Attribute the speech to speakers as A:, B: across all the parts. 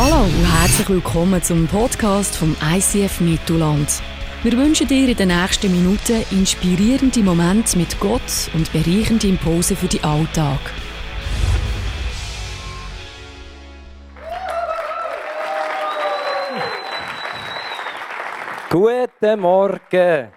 A: Hallo und herzlich willkommen zum Podcast vom ICF Mittelland. Wir wünschen dir in den nächsten Minuten inspirierende Momente mit Gott und bereichende Impulse für den Alltag.
B: Guten Morgen!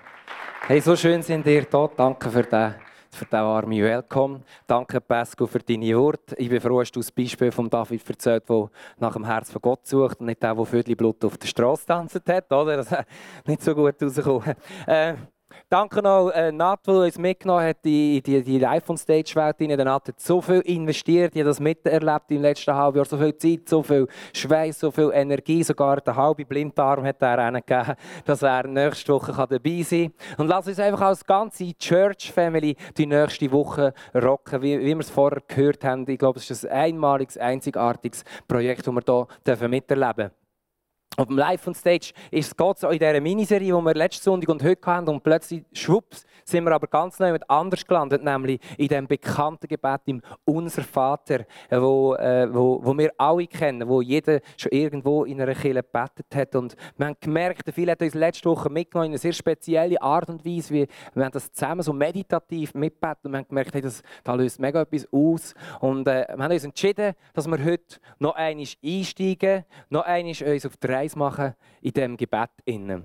B: Hey, so schön sind ihr da. Danke für den, für den warmen Welcome. Danke, Pascal, für deine Worte. Ich bin froh, dass du das Beispiel von David erzählt der nach dem Herz von Gott sucht und nicht der, der Blut auf der Straße tanzt hat. Oder? Das ist nicht so gut rausgekommen. Äh, Danke auch äh, Nat, der uns mitgenommen hat in die, die, iPhone-Stage-Welt. Der Nat hat so viel investiert, ich habe das miterlebt im letzten halben Jahr. So viel Zeit, so viel Schweiß, so viel Energie. Sogar der halbe Blinddarm hat er gegeben, dass er nächste Woche dabei sein kann. Und lass uns einfach als ganze Church-Family die nächste Woche rocken, wie, wie wir es vorher gehört haben. Ich glaube, es ist ein einmaliges, einzigartiges Projekt, das wir hier miterleben dürfen. Auf dem Live on Stage ist es so in dieser Miniserie, die wir letzten Sonntag und heute hatten. Und plötzlich, schwupps, sind wir aber ganz neu mit anders gelandet, nämlich in dem bekannten Gebet im Unser Vater, wo, äh, wo, wo wir alle kennen, wo jeder schon irgendwo in einer Kirche gebetet hat. Und wir haben gemerkt, viele hat uns letzte Woche mitgenommen in eine sehr spezielle Art und Weise. Wie, wir haben das zusammen so meditativ mitbeten und wir haben gemerkt, hey, das, das löst mega etwas aus. Und äh, wir haben uns entschieden, dass wir heute noch einmal einsteigen, noch einmal uns auf drei Reise machen in diesem Gebet. Innen.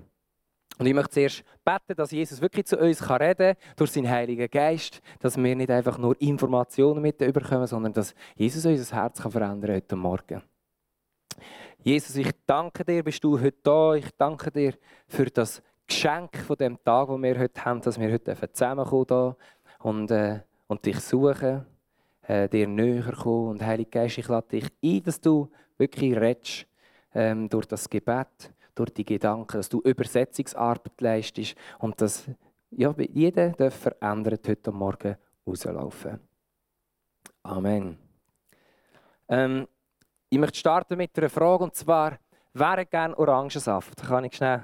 B: Und ich möchte zuerst beten, dass Jesus wirklich zu uns reden kann, durch seinen Heiligen Geist, dass wir nicht einfach nur Informationen mit überkommen, sondern dass Jesus unser Herz kann verändern heute Morgen. Jesus, ich danke dir, bist du heute da. Ich danke dir für das Geschenk von dem Tag, den wir heute haben, dass wir heute zusammenkommen hier und, äh, und dich suchen, äh, dir näher kommen. Und Heiliger Geist, ich lade dich ein, dass du wirklich redest ähm, durch das Gebet, durch die Gedanken, dass du Übersetzungsarbeit leistest und dass ja, jeder darf verändert heute Morgen rauslaufen. Amen. Ähm, ich möchte starten mit einer Frage und zwar, wer hat gerne Orangensaft? Kann ich schnell?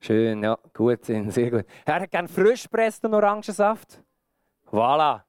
B: Schön, ja, gut, sehr gut. Wer hat gerne frischpressten Orangensaft? Voilà.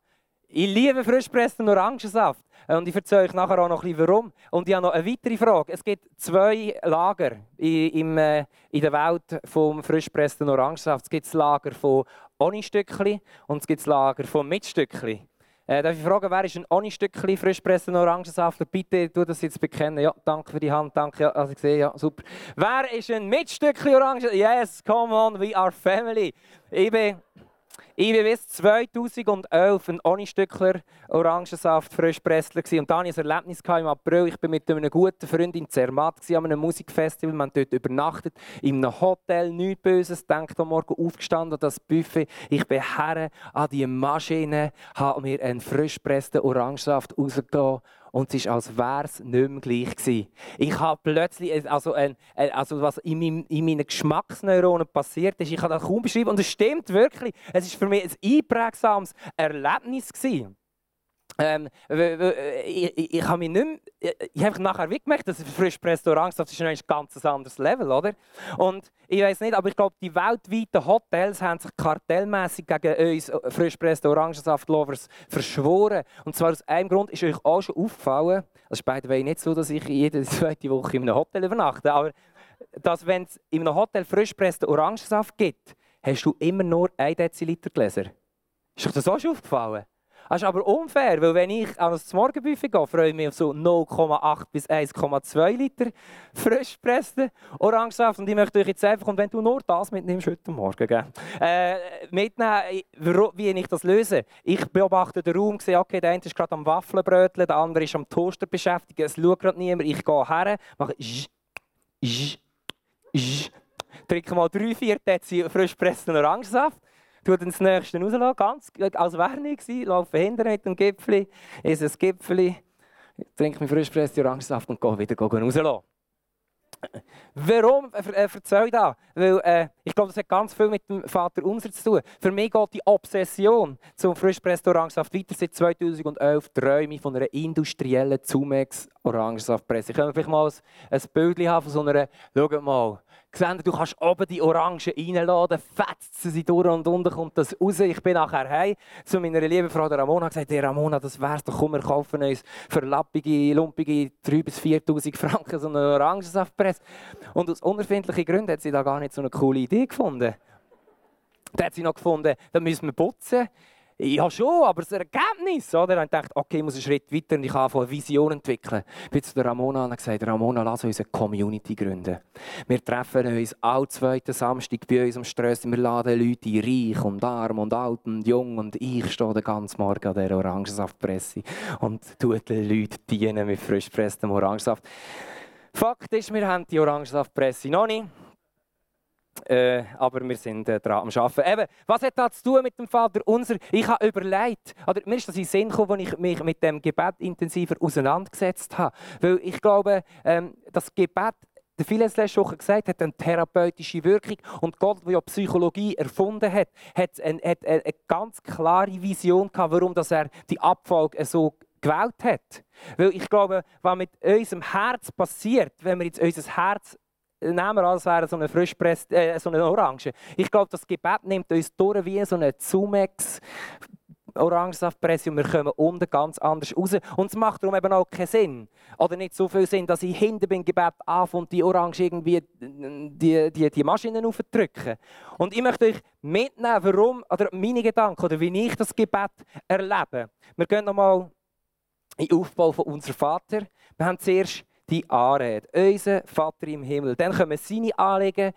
B: Ich liebe frischpressten Orangensaft. Und ich erzähle euch nachher auch noch ein warum. Und ich habe noch eine weitere Frage. Es gibt zwei Lager in, äh, in der Welt vom frischpressten Orangensaft. Es gibt das Lager von Ohne-Stückchen und es gibt das Lager von Mit-Stückchen. Äh, darf ich fragen, wer ist ein Ohne-Stückchen frischpressten Orangensaft? Bitte tu das jetzt bekennen. Ja, danke für die Hand, danke. Ja, also ich sehe, ja, super. Wer ist ein Mit-Stückchen Orangensaft? Yes, come on, we are family. Ich bin ich war bis 2011 ein Ohne-Stückler Orangensaft Frischpressler und da hatte ich ein Erlebnis im April. Ich war mit einer guten Freundin in Zermatt an einem Musikfestival. Wir haben dort übernachtet, in einem Hotel, nichts Böses. Denkt am Morgen aufgestanden, das Buffet. Ich bin her an die Maschine, habe mir einen frischpressten Orangensaft rausgegeben und es ist, als wäre es nicht mehr gleich gewesen. Ich habe plötzlich, äh, also, äh, also was in, meinem, in meinen Geschmacksneuronen passiert ist, ich kann das kaum beschreiben und es stimmt wirklich. Es ist für mich ein einprägsames Erlebnis. Ähm, ich, ich, ich habe mich nicht mehr, ich habe nachher wie gemerkt, dass frisch Restaurants, das ist ein ganz anderes Level, oder? Und ich weiß nicht, aber ich glaube, die weltweiten Hotels haben sich kartellmäßig gegen uns frisch Orangensaft-Lovers verschworen. Und zwar aus einem Grund ist euch auch schon aufgefallen, es ist bei der nicht so, dass ich jede zweite Woche in einem Hotel übernachte, aber dass wenn es in einem Hotel frisch Orangensaft gibt, hast du immer nur 1 Deziliter Gläser. Ist euch das auch schon aufgefallen? Das ist aber unfair, weil wenn ich an das Morgenbuffet gehe, freue ich mich auf so 0,8 bis 1,2 Liter frisch gepressten Orangensaft. Und ich möchte euch jetzt einfach, und wenn du nur das mitnimmst heute Morgen, gell, äh, mitnehmen, wie ich das löse. Ich beobachte den Raum, sehe, okay, der eine ist gerade am Waffelbröteln, der andere ist am Toaster beschäftigt, es schaut gerade niemand. Ich gehe her, mache trinke mal 3-4 Dezi frisch gepressten Orangensaft tue dann das nächste rauslassen, ganz als wäre nichts, laufe hinter mit dem Gipfel, esse ein Gipfel, trinke mein frisch gepressten Orangensaft und gehe wieder rauslassen. Warum äh, erzähle ich das? Weil äh, ich glaube, das hat ganz viel mit dem Vater Unser zu tun. Für mich geht die Obsession zum frischpressten Orangensaft weiter. Seit 2011 träume ich von einer industriellen Zumex Orangensaftpresse. Ich kann vielleicht mal ein, ein Bild haben von so einer, schau mal, gesehen, du kannst oben die Orangen reinladen, fetzt sie durch und unten kommt das raus. Ich bin nachher heim zu meiner lieben Frau Ramona gesagt, hey Ramona, das wär's doch, komm, wir kaufen uns für lappige, lumpige 3'000 bis 4'000 Franken so eine Orangensaftpresse. Und aus unerfindlichen Gründen hat sie da gar nicht so eine coole Idee gefunden. Da hat sie noch gefunden, da müssen wir putzen. Ja, schon, aber das Ergebnis, oder? Ich dachte, okay, ich muss einen Schritt weiter und ich kann eine Vision entwickeln. Ich bin zu der Ramona und gesagt, Ramona, lass uns eine Community gründen. Wir treffen uns alle zweiten Samstag bei uns am Strössi. Wir laden Leute ein, reich und arm und alt und jung. Und ich stehe den ganzen Morgen an dieser Orangensaftpresse und tue den Leuten dienen mit frisch gepresstem Orangensaft. Fakt ist, wir haben die Orangensaftpresse noch nicht. Äh, aber wir sind äh, dran am Arbeiten. Eben, was hat das zu tun mit dem Vater unser? Ich habe überlegt, oder mir ist das in den Sinn gekommen, als ich mich mit dem Gebet intensiver auseinandergesetzt habe. Weil ich glaube, ähm, das Gebet der Phileas letzte Woche gesagt hat, eine therapeutische Wirkung. Und Gott, der ja Psychologie erfunden hat, hat eine, hat eine ganz klare Vision gehabt, warum dass er die Abfolge so gewählt hat. Weil ich glaube, was mit unserem Herz passiert, wenn wir jetzt unser Herz nehmen wir als wäre so eine frischpress, äh, so eine Orange. Ich glaube, das Gebet nimmt uns durch wie so eine Zumex. Orangensaftpresse und wir kommen unten ganz anders raus. Und es macht darum eben auch keinen Sinn. Oder nicht so viel Sinn, dass ich hinter beim Gebet anfange und die Orange irgendwie die, die, die Maschinen aufdrücken. Und ich möchte euch mitnehmen, warum, oder meine Gedanken, oder wie ich das Gebet erlebe. Wir gehen nochmal in den Aufbau von unserem Vater. Wir haben zuerst die Anrede. Unser Vater im Himmel. Dann wir seine Anliegen,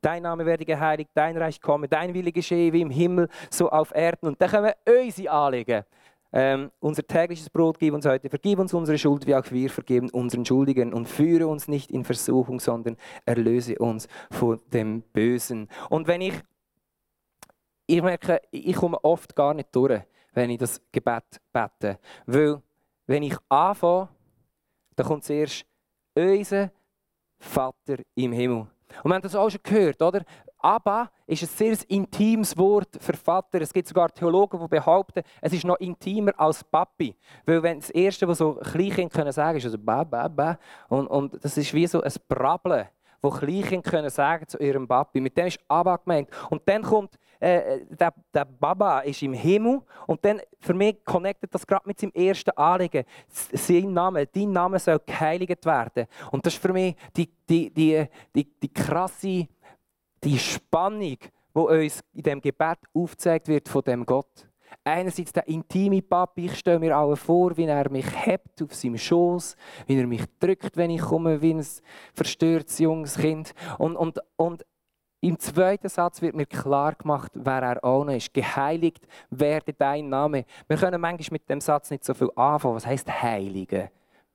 B: Dein Name werde geheiligt, dein Reich komme, dein Wille geschehe wie im Himmel, so auf Erden. Und dann wir unsere Anliegen. Ähm, unser tägliches Brot gib uns heute, vergib uns unsere Schuld, wie auch wir vergeben unseren Schuldigen und führe uns nicht in Versuchung, sondern erlöse uns von dem Bösen. Und wenn ich, ich merke, ich komme oft gar nicht durch, wenn ich das Gebet bete, weil wenn ich anfange, dann kommt zuerst unser Vater im Himmel. Und wir haben das auch schon gehört, oder? Abba ist ein sehr intimes Wort für Vater. Es gibt sogar Theologen, die behaupten, es ist noch intimer als Papi. Weil wenn das Erste, was so Kleinkinder können sagen, ist also ba, ba, ba. Und, und das ist wie so ein Brabbeln wo Kleinkinder können sagen zu ihrem Papi. Mit dem ist Abba gemeint. Und dann kommt äh, der, der Baba ist im Himmel und dann für mich connectet das gerade mit seinem ersten Anliegen. Sein Name, dein Name soll geheiligt werden. Und das ist für mich die, die, die, die, die krasse die Spannung, die uns in dem Gebet aufgezeigt wird von dem Gott. Einerseits der intime Papi, ich stelle mir auch vor, wie er mich hebt auf seinem Schoß, wie er mich drückt, wenn ich komme, wie ein verstörtes junges Kind. Und, und, und im zweiten Satz wird mir klar gemacht, wer er noch ist. Geheiligt werde dein Name. Wir können manchmal mit dem Satz nicht so viel anfangen. Was heißt Heilige?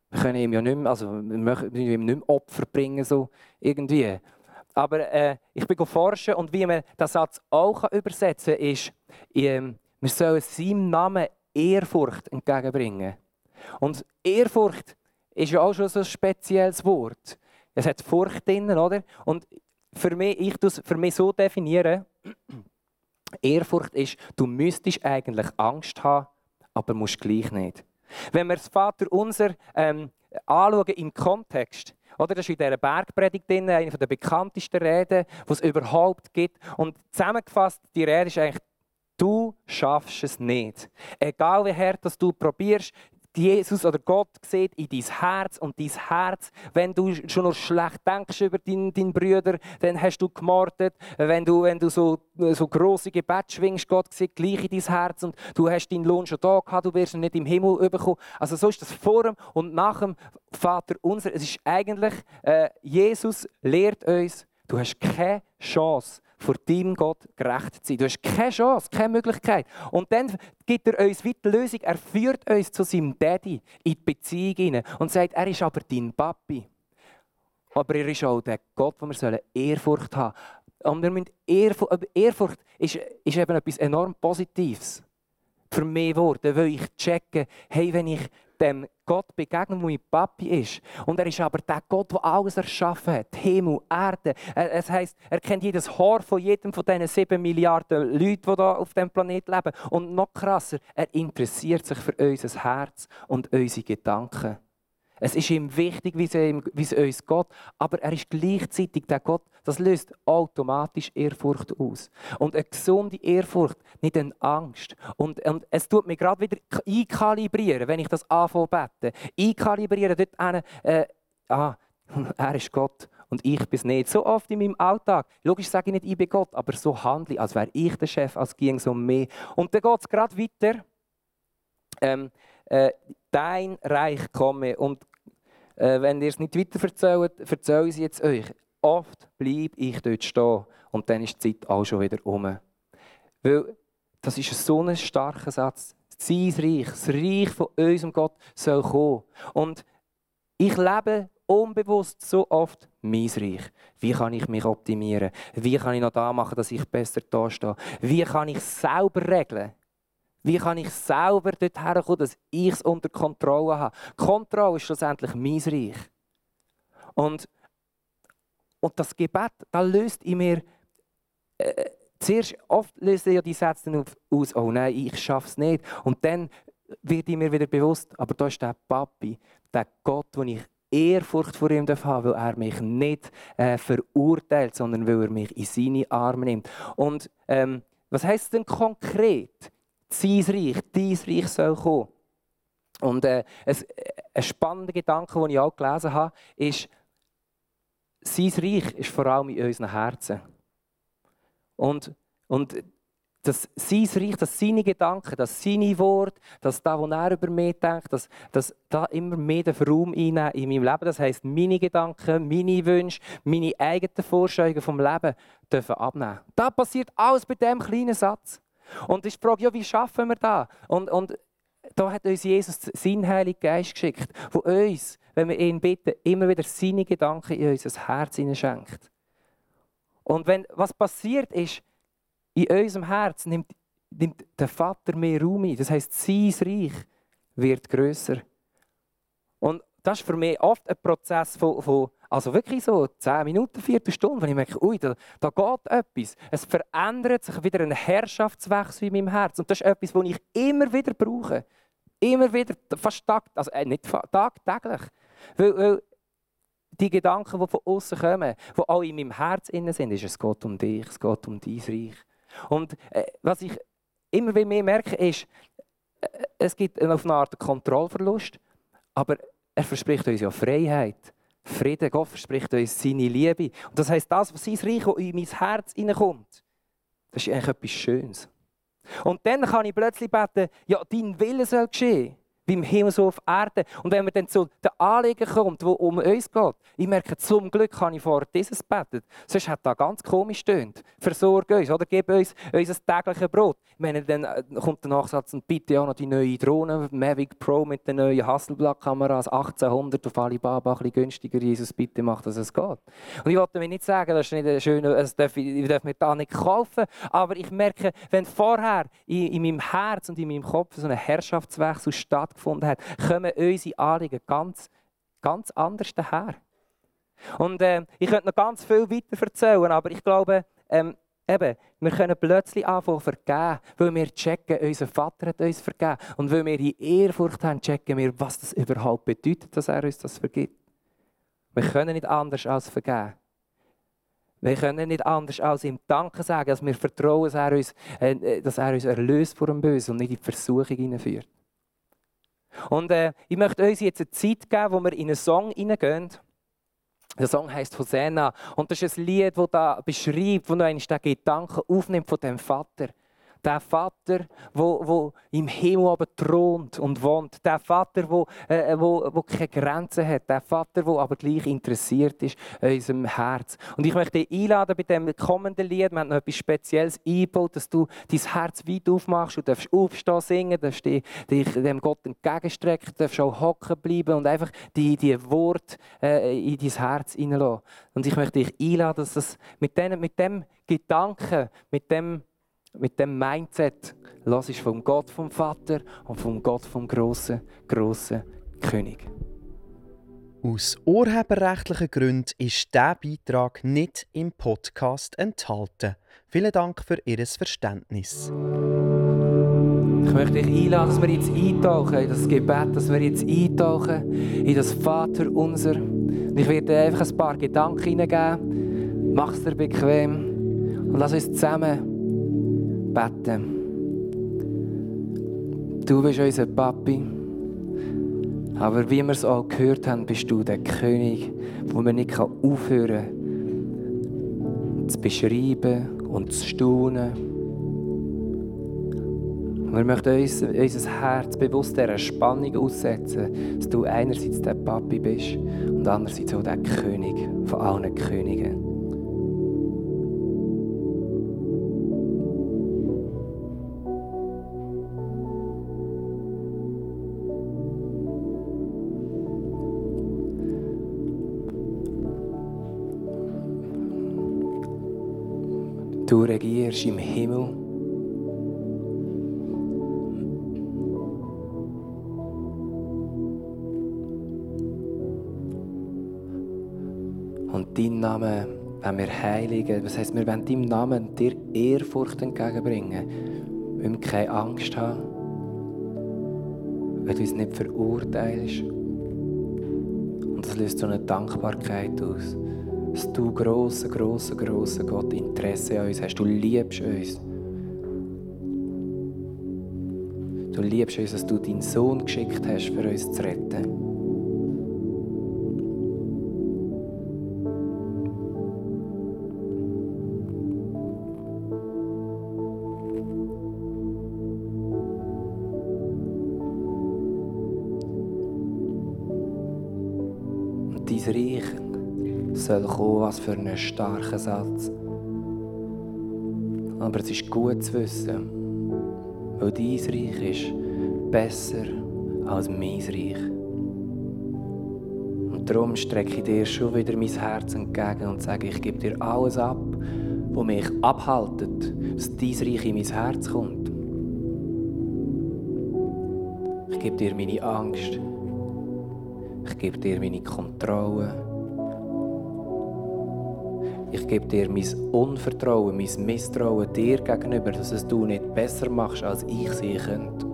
B: Wir können ihm ja nicht mehr, also wir möchten ihm nicht mehr Opfer bringen, so irgendwie. Aber äh, ich bin forschen und wie man den Satz auch übersetzen kann, ist, ähm, wir sollen seinem Namen Ehrfurcht entgegenbringen. Und Ehrfurcht ist ja auch schon so ein spezielles Wort. Es hat Furcht drin, oder? Und für mich, ich es für mich so definieren, Ehrfurcht ist, du müsstest eigentlich Angst haben, aber musst gleich nicht. Wenn wir das Vater unser ähm, anschauen im Kontext, oder? Das ist in dieser Bergpredigt drin, eine der bekanntesten Reden, die es überhaupt gibt. Und zusammengefasst, die Rede ist eigentlich Du schaffst es nicht. Egal wie hart dass du probierst, Jesus oder Gott sieht in dein Herz und dein Herz, wenn du schon noch schlecht denkst über deinen, deinen Brüder, dann hast du gemordet. Wenn du, wenn du so, so grosse Gebet schwingst, Gott sieht gleich in dein Herz und du hast deinen Lohn schon da gehabt, du wirst ihn nicht im Himmel bekommen. Also so ist das vor dem und nach dem Vater unser. Es ist eigentlich, äh, Jesus lehrt uns, du hast keine Chance, vor deinem Gott gerecht zu sein. Du hast keine Chance, keine Möglichkeit. Und dann gibt er uns weiter Lösung. Er führt uns zu seinem Daddy in die Beziehung hinein und sagt, er ist aber dein Papi. Aber er ist auch der Gott, wo wir Ehrfurcht haben sollen. Und wir müssen Ehrfurcht, Ehrfurcht ist, ist eben etwas enorm Positives. Für mich geworden, weil ich checke, hey, wenn ich dem Gott begegnen, der mein Papi ist. Und er ist aber der Gott, der alles erschaffen hat. Himmel, Erde. Es heisst, er kennt jedes Haar von jedem von diesen sieben Milliarden Leuten, die hier auf diesem Planeten leben. Und noch krasser, er interessiert sich für unser Herz und unsere Gedanken. Es ist ihm wichtig, wie es, uns geht, aber er ist gleichzeitig der Gott, das löst automatisch Ehrfurcht aus. Und eine gesunde Ehrfurcht, nicht eine Angst. Und, und es tut mich gerade wieder einkalibrieren, wenn ich das anfange bete. Einkalibrieren dort einen, äh, ah, er ist Gott und ich bin es nicht. So oft in meinem Alltag. Logisch sage ich nicht, ich bin Gott, aber so handle ich, als wäre ich der Chef, als ging es um mich. Und dann geht es gerade weiter. Ähm, äh, dein Reich komme. Und äh, wenn ihr es nicht weiter erzählt, erzähle ich es jetzt euch. Oft bleibe ich dort stehen und dann ist die Zeit auch schon wieder um. Weil das ist so ein starker Satz. Sein Reich, das Reich von unserem Gott soll kommen. Und ich lebe unbewusst so oft mein Reich. Wie kann ich mich optimieren? Wie kann ich noch da machen, dass ich besser da stehe? Wie kann ich selber regeln? Wie kann ich selber dort herkommen, dass ich es unter Kontrolle habe? Kontrolle ist schlussendlich mein Reich. Und, und das Gebet, das löst in mir. Äh, zuerst oft lösen ja die Sätze aus, oh nein, ich schaffe es nicht. Und dann wird mir wieder bewusst, aber da ist der Papi, der Gott, den ich Ehrfurcht vor ihm haben weil er mich nicht äh, verurteilt, sondern weil er mich in seine Arme nimmt. Und ähm, was heißt denn konkret? Sein Reich, dein Reich soll kommen. Und äh, ein, ein spannender Gedanke, den ich auch gelesen habe, ist, sein Reich ist vor allem in unseren Herzen. Und, und dass sein Reich, dass seine Gedanken, dass seine Worte, dass das, was er über mich denkt, dass, dass da immer mehr den Raum in meinem Leben. Das heisst, meine Gedanken, meine Wünsche, meine eigenen Vorstellungen vom Leben dürfen abnehmen. Das passiert alles bei diesem kleinen Satz. Und ich frage, ja, wie schaffen wir das? Und, und da hat uns Jesus seinen Heiligen Geist geschickt, der uns, wenn wir ihn bitten, immer wieder seine Gedanken in unser Herz schenkt. Und wenn, was passiert ist, in unserem Herz nimmt, nimmt der Vater mehr Raum ein. Das heisst, sein Reich wird grösser. Und das ist für mich oft ein Prozess von, von also wirklich so 10 Minuten, Viertelstunde, wenn ich merke, ui, da, da geht etwas. Es verändert sich wieder ein Herrschaftswechsel in meinem Herz. Und das ist etwas, was ich immer wieder brauche. Immer wieder, fast tag, also äh, nicht tagtäglich. Weil, weil die Gedanken, die von außen kommen, die auch in meinem Herz innen sind, ist, es geht um dich, es geht um dein Reich. Und äh, was ich immer mehr merke, ist, äh, es gibt auf eine Art Kontrollverlust, aber er verspricht uns ja Freiheit. Frieden. Gott verspricht uns seine Liebe. Und das heißt, das, was sein Reich in mein Herz hineinkommt, das ist eigentlich etwas Schönes. Und dann kann ich plötzlich beten, ja, dein Wille soll geschehen wie im Himmel so auf Erde. Und wenn man dann zu den Anliegen kommt, wo um uns geht, ich merke, zum Glück kann ich vor dieses beten. Sonst hat das ganz komisch tönt. Versorge uns oder gib uns unser tägliches Brot. Meine, dann äh, kommt der Nachsatz und bitte auch noch die neue Drohne, Mavic Pro mit den neuen Hasselblatt-Kameras, 1800 auf Alibaba, ein bisschen günstiger. Jesus, bitte mach, dass es geht. Und ich wollte mir nicht sagen, das ist nicht ein schöner, das darf ich, darf mir da nicht kaufen, aber ich merke, wenn vorher in, in meinem Herz und in meinem Kopf so ein Herrschaftswechsel stattfindet, stattgefunden hat, kommen unsere Anliegen ganz, ganz anders daher. Und äh, ich könnte noch ganz viel weiter erzählen, aber ich glaube, ähm, eben, wir können plötzlich anfangen vergeben, weil wir checken, unser Vater hat uns vergeben. Und weil wir die Ehrfurcht haben, checken wir, was das überhaupt bedeutet, dass er uns das vergibt. Wir können nicht anders als vergeben. Wir können nicht anders als ihm Danke sagen, dass wir vertrauen, dass er uns, äh, dass er uns erlöst vor dem Bösen und nicht in die Versuchung hineinführt. Und äh, ich möchte uns jetzt eine Zeit geben, wo wir in einen Song hineingehen. Der Song heißt Hosanna und das ist ein Lied, das da beschreibt, wo noch einmal den Gedanken aufnimmt von dem Vater. Der Vater, wo, wo im Himmel aber thront und wohnt. Der Vater, wo, äh, wo, wo keine Grenzen hat. Der Vater, wo aber gleich interessiert ist an unserem Herz. Und ich möchte dich einladen bei dem kommenden Lied. Wir haben noch etwas Spezielles eingebaut, dass du dein Herz weit aufmachst. Du darfst aufstehen, singen, darfst dich, dich dem Gott entgegenstrecken, darfst auch hocken bleiben und einfach die, die Worte äh, in dein Herz hineinlassen. Und ich möchte dich einladen, dass das mit, den, mit dem Gedanken, mit dem mit dem Mindset hörst vom Gott vom Vater und vom Gott vom grossen, grossen König.
C: Aus urheberrechtlichen Gründen ist dieser Beitrag nicht im Podcast enthalten. Vielen Dank für Ihr Verständnis.
B: Ich möchte dich einladen, dass wir jetzt eintauchen in das Gebet, dass wir jetzt eintauchen in das Vater unser. Ich werde dir einfach ein paar Gedanken hineingeben. Mach es dir bequem und lass uns zusammen beten. Du bist unser Papi. Aber wie wir es auch gehört haben, bist du der König, wo man nicht aufhören kann, zu beschreiben und zu staunen. Wir möchten uns, unser Herz bewusst dieser Spannung aussetzen, dass du einerseits der Papi bist und andererseits auch der König von allen Königen. Du regierst im Himmel. Und dein Name wenn wir heiligen. Das heisst, wir wollen deinem Namen dir Ehrfurcht entgegenbringen. Wir wollen keine Angst haben. Wenn du uns nicht verurteilst. Und das löst so eine Dankbarkeit aus dass du grosser, grosser, grosser Gott Interesse an uns hast. Du liebst uns. Du liebst uns, dass du deinen Sohn geschickt hast, für uns zu retten. Soll kommen, was für einen starken Satz. Aber es ist gut zu wissen, weil dein Reich ist besser als mein Reich. Und darum strecke ich dir schon wieder mein Herz entgegen und sage, ich gebe dir alles ab, was mich abhaltet, dass dein Reich in mein Herz kommt. Ich gebe dir meine Angst. Ich gebe dir meine Kontrolle. Ich gebe dir mein Unvertrauen, mein Misstrauen dir gegenüber, dass es du nicht besser machst, als ich sie könnte.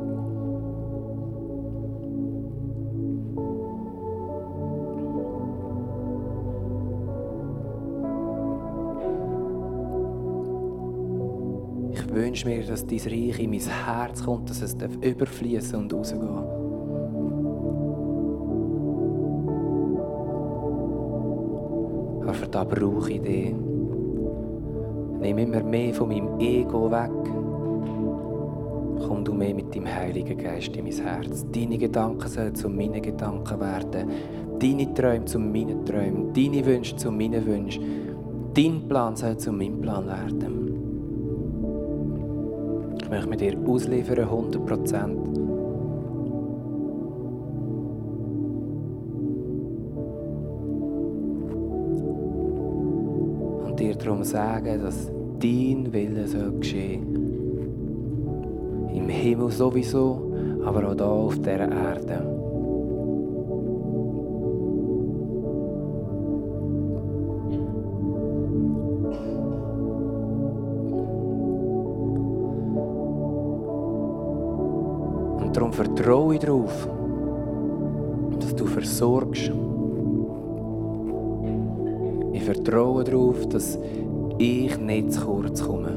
B: Ich wünsche mir, dass dein Reich in mein Herz kommt, dass es überfließen und rausgehen da brauche ich dich. Nimm immer mehr von meinem Ego weg. Komm du mehr mit deinem Heiligen Geist in mein Herz. Deine Gedanken sollen zu meinen Gedanken werden. Deine Träume zu meinen Träumen. Deine Wünsche zu meinen Wünschen. Dein Plan soll zu meinem Plan werden. Ich möchte mir dir ausliefern, 100 Prozent. Darum sagen, dass dein Wille soll geschehen Im Himmel sowieso, aber auch hier auf dieser Erde. Und darum vertraue ich darauf, dass du versorgst. Vertraue darauf, dass ich nicht zu kurz komme.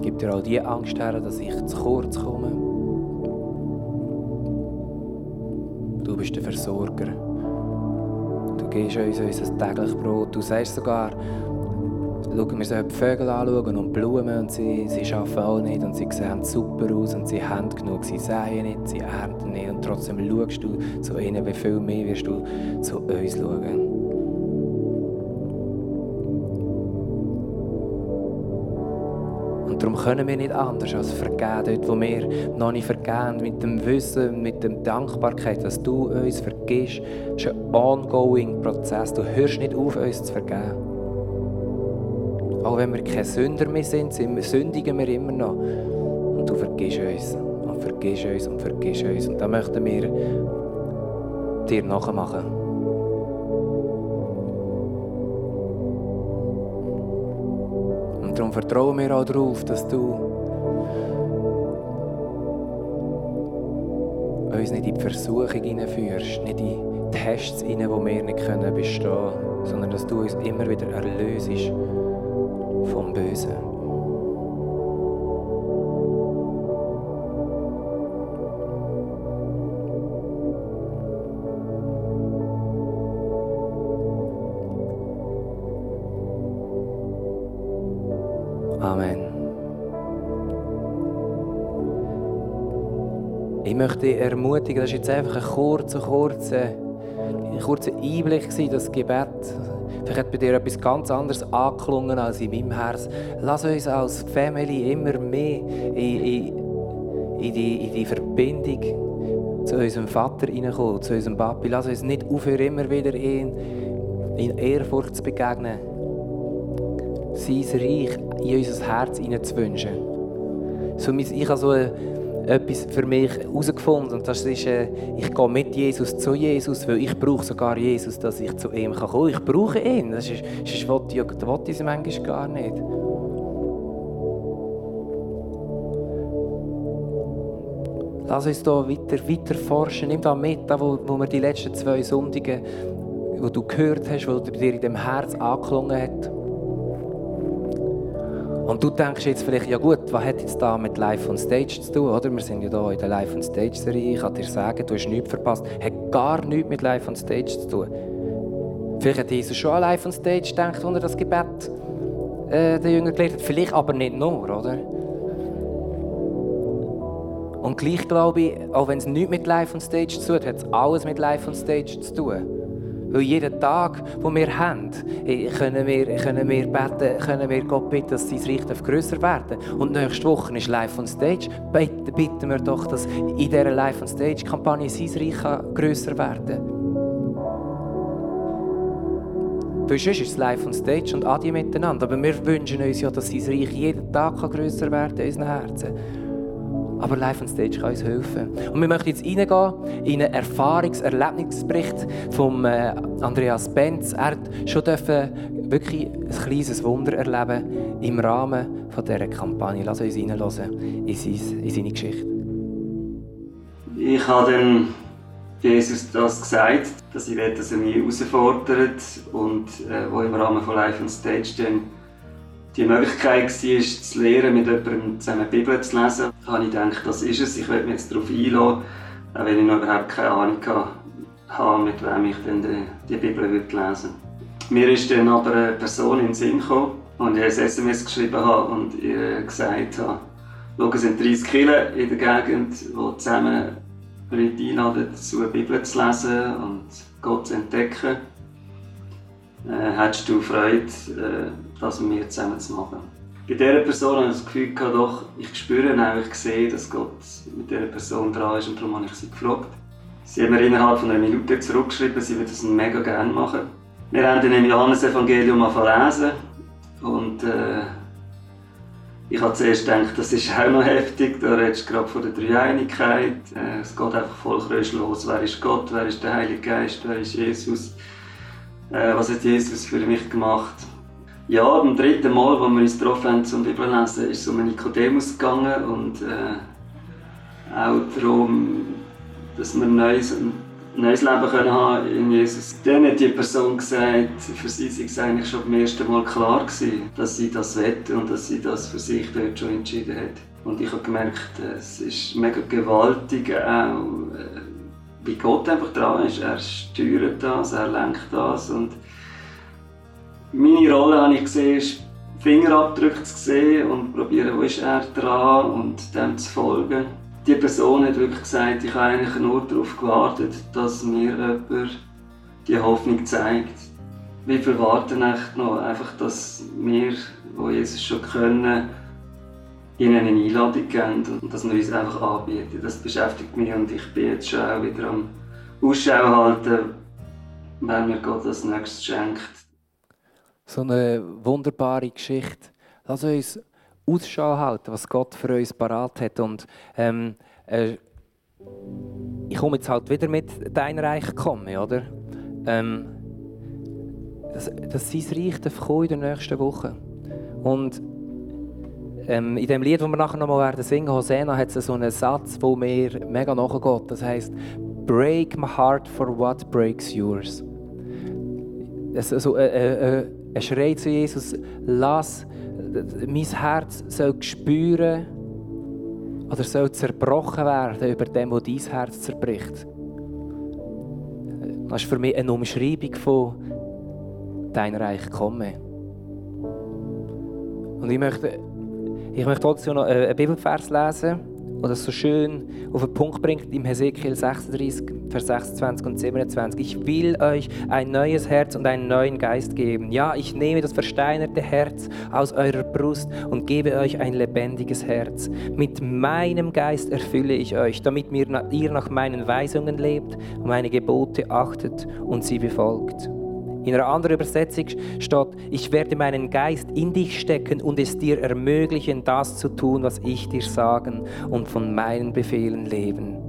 B: Gib dir auch die Angst her, dass ich zu kurz komme. Du bist der Versorger. Du gibst uns unser tägliches Brot. Du sagst sogar, schauen wir sollen die Vögel anschauen und Blumen und sie, sie arbeiten alle nicht und sie sehen super aus und sie haben genug, sie säen nicht, sie ernten nicht und trotzdem schaust du zu ihnen, wie viel mehr wirst du zu uns schauen. Darum können wir nicht anders als vergeben, dort wo wir noch nicht vergeben, mit dem Wissen, mit der Dankbarkeit, dass du uns vergisst. Es ist ein ongoing Prozess. Du hörst nicht auf, uns zu vergeben. Auch wenn wir keine Sünder mehr sind, sündigen wir immer noch. Und du vergisst uns und vergisst uns und vergisst uns. Und da möchten wir dir nachmachen. Und darum vertrauen wir auch darauf, dass du uns nicht in die Versuchung hineinführst, nicht in Tests hinein, die wir nicht können bestehen können, sondern dass du uns immer wieder erlöst vom Bösen. Möchte dich ermutigen, das war jetzt einfach ein kurzer, kurzer, ein kurzer Einblick, in das Gebet. Vielleicht hat bei dir etwas ganz anderes angeklungen als in meinem Herz. Lass uns als Family immer mehr in, in, in, die, in die Verbindung zu unserem Vater hineinkommen, zu unserem Papi. Lass uns nicht aufhören, immer wieder in, in Ehrfurcht zu begegnen. Sein Reich in unser Herz hineinzuwünschen. So, ich habe so eine etwas für mich herausgefunden und das ist, äh, ich gehe mit Jesus zu Jesus, weil ich brauche sogar Jesus, dass ich zu ihm kommen kann. Ich brauche ihn, das ist, das ist, was ich, das ich manchmal gar nicht. Lass uns hier weiter, weiter forschen. Nimm da mit, da, wo, wo wir die letzten zwei Sonntage, wo du gehört hast, wo dir in dem Herz angeklungen hat. Und du denkst jetzt vielleicht, ja gut, was hat jetzt da mit Live on Stage zu tun, oder? Wir sind ja hier in der Live on Stage Serie. Ich kann dir sagen, du hast nichts verpasst. Hat gar nichts mit Live on Stage zu tun. Vielleicht hat Jesus schon an Live on Stage gedacht, als er das Gebet äh, den Jüngern gelehrt hat. Vielleicht aber nicht nur, oder? Und gleich glaube ich, auch wenn es nichts mit Live on Stage zu tun hat, hat es alles mit Live on Stage zu tun. Weil jeden Tag, den wir haben, eh, können wir, können wir beten, können wir Gott bitten, dass sein Reich grösser werden. Und nächste Woche ist Live on Stage. Bitten, bitten wir doch, dass in dieser Live on Stage-Kampagne sein Reich grösser werden. Weil sonst ist es live on stage und Adi miteinander. Aber wir wünschen uns ja, dass sein Reich jeden Tag grösser werden kann in unseren Herzen. Aber Live on Stage kann uns helfen. Und wir möchten jetzt reingehen in einen Erfahrungs-, Erlebnisbericht von äh, Andreas Benz. Er hat schon dürfen wirklich ein kleines Wunder erleben im Rahmen dieser Kampagne. Lass uns reinhören in, in seine Geschichte.
D: Ich habe dann Jesus das gesagt, dass ich will, dass er mich herausfordert und äh, wo im Rahmen von Live on Stage dann die Möglichkeit war, zu lernen, mit jemandem zusammen die Bibel zu lesen, habe ich gedacht, das ist es. Ich werde mich jetzt darauf einlassen, auch wenn ich noch überhaupt keine Ahnung habe, mit wem ich dann die, Bibel lesen würde. Mir ist dann aber eine Person in den Sinn gekommen und ich ein SMS geschrieben habe und ihr gesagt habe, schau, es sind 30 Kinder in der Gegend, die zusammen Leute einladen, dazu die Bibel zu lesen und Gott zu entdecken. Äh, hättest du Freude, äh, das mit mir zusammen zu machen. Bei dieser Person habe ich das Gefühl, gehabt, doch, ich spüre auch, ich sehe, dass Gott mit dieser Person dran ist und darum habe ich sie gefragt. Sie haben mir innerhalb von einer Minute zurückgeschrieben, sie würde das mega gerne machen. Wir haben dann im Johannes-Evangelium lesen und äh, ich habe zuerst gedacht, das ist auch noch heftig, da redest du gerade von der Dreieinigkeit. Äh, es geht einfach voll los. Wer ist Gott, wer ist der Heilige Geist, wer ist Jesus? Äh, was hat Jesus für mich gemacht? Ja, beim dritten Mal, als wir uns getroffen haben zum Bibellesen, ist es um Nikodemus gegangen und äh, auch darum, dass wir ein neues, ein neues Leben können haben in Jesus. Dann hat die Person gesagt, für sie sei es eigentlich schon beim ersten Mal klar gewesen, dass sie das wette und dass sie das für sich dort schon entschieden hat. Und ich habe gemerkt, es ist mega gewaltig, auch, äh, wie Gott einfach dran ist. Er steuert das, er lenkt das und meine Rolle habe ich gesehen, ist Fingerabdrücke zu sehen und probieren, wo ist er dran und dem zu folgen. Die Person hat wirklich gesagt, ich habe eigentlich nur darauf gewartet, dass mir jemand die Hoffnung zeigt. Wir verwarten echt noch, einfach, dass wir, wo Jesus schon können, ihnen eine Einladung geben und dass wir uns einfach anbieten. Das beschäftigt mich und ich bin jetzt schon auch wieder am Ausschau halten, wer mir Gott als nächstes schenkt
B: so eine wunderbare Geschichte. Lass uns Ausschau halten, was Gott für uns parat hat. Und ähm, äh, ich komme jetzt halt wieder mit dein Reich kommen, oder? Ähm, dass, dass sein Reich kommen in der nächsten Woche. Und ähm, in dem Lied, das wir nachher noch mal werden singen, Hosanna, hat es so einen Satz, der mir mega nachgeht. Das heißt, Break my heart for what breaks yours. Also, äh, äh, äh er schreit zu Jesus, lass mein Herz soll spüren oder soll zerbrochen werden über dem, was dein Herz zerbricht. Das ist für mich eine Umschreibung von dein Reich komme. Und ich möchte, ich möchte trotzdem noch einen Bibelvers lesen der das so schön auf den Punkt bringt im Hesekiel 36, Vers 26 und 27. Ich will euch ein neues Herz und einen neuen Geist geben. Ja, ich nehme das versteinerte Herz aus eurer Brust und gebe euch ein lebendiges Herz. Mit meinem Geist erfülle ich euch, damit ihr nach meinen Weisungen lebt, meine Gebote achtet und sie befolgt. In einer anderen Übersetzung steht, ich werde meinen Geist in dich stecken und es dir ermöglichen, das zu tun, was ich dir sagen und von meinen Befehlen leben.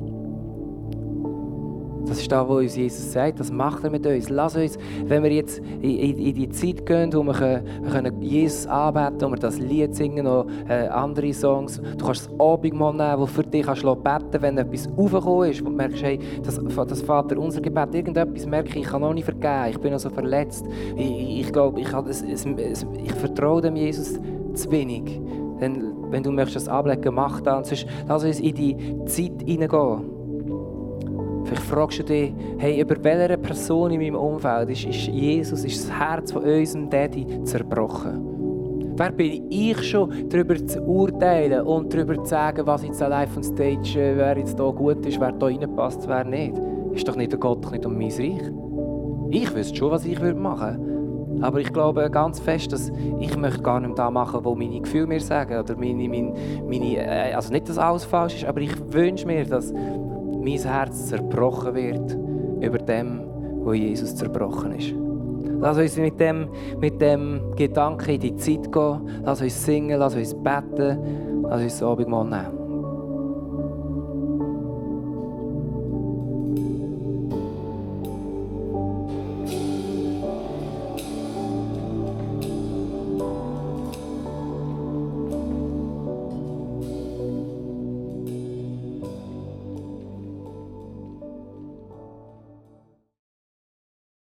B: Das ist da, wo uns Jesus sagt, das macht er mit uns. Lass uns, wenn wir jetzt in, die Zeit gehen, wo wir, können Jesus anbeten können, wo wir das Lied singen, noch äh, andere Songs. Du kannst das Abendmahl nehmen, wo für dich kannst beten wenn etwas aufgekommen ist, wo du merkst, hey, das, das Vater, unser Gebet, irgendetwas merke ich, ich kann noch nicht vergeben, ich bin noch so verletzt. Ich, ich glaube, ich, ich vertraue dem Jesus zu wenig. Denn wenn du möchtest das ablegen, mach das. Lass uns in die Zeit hineingehen Vielleicht fragst du dich, hey, über welche Person in meinem Umfeld ist, ist Jesus, ist das Herz von unserem Daddy zerbrochen? Wer bin ich schon, darüber zu urteilen und darüber zu sagen, was jetzt allein von Stage, äh, wer jetzt hier gut ist, wer hier reinpasst, wer nicht? Ist doch nicht der Gott nicht um mein Reich? Ich wüsste schon, was ich machen würde. Aber ich glaube ganz fest, dass ich möchte gar nicht da machen, was meine Gefühle mir sagen. Oder meine, meine, meine, äh, also nicht, dass alles falsch ist, aber ich wünsche mir, dass mein Herz zerbrochen wird über dem, wo Jesus zerbrochen ist. Lass uns mit dem, mit dem Gedanken in die Zeit gehen. Lass uns singen, lass uns beten, lass uns das Abendmahl nehmen.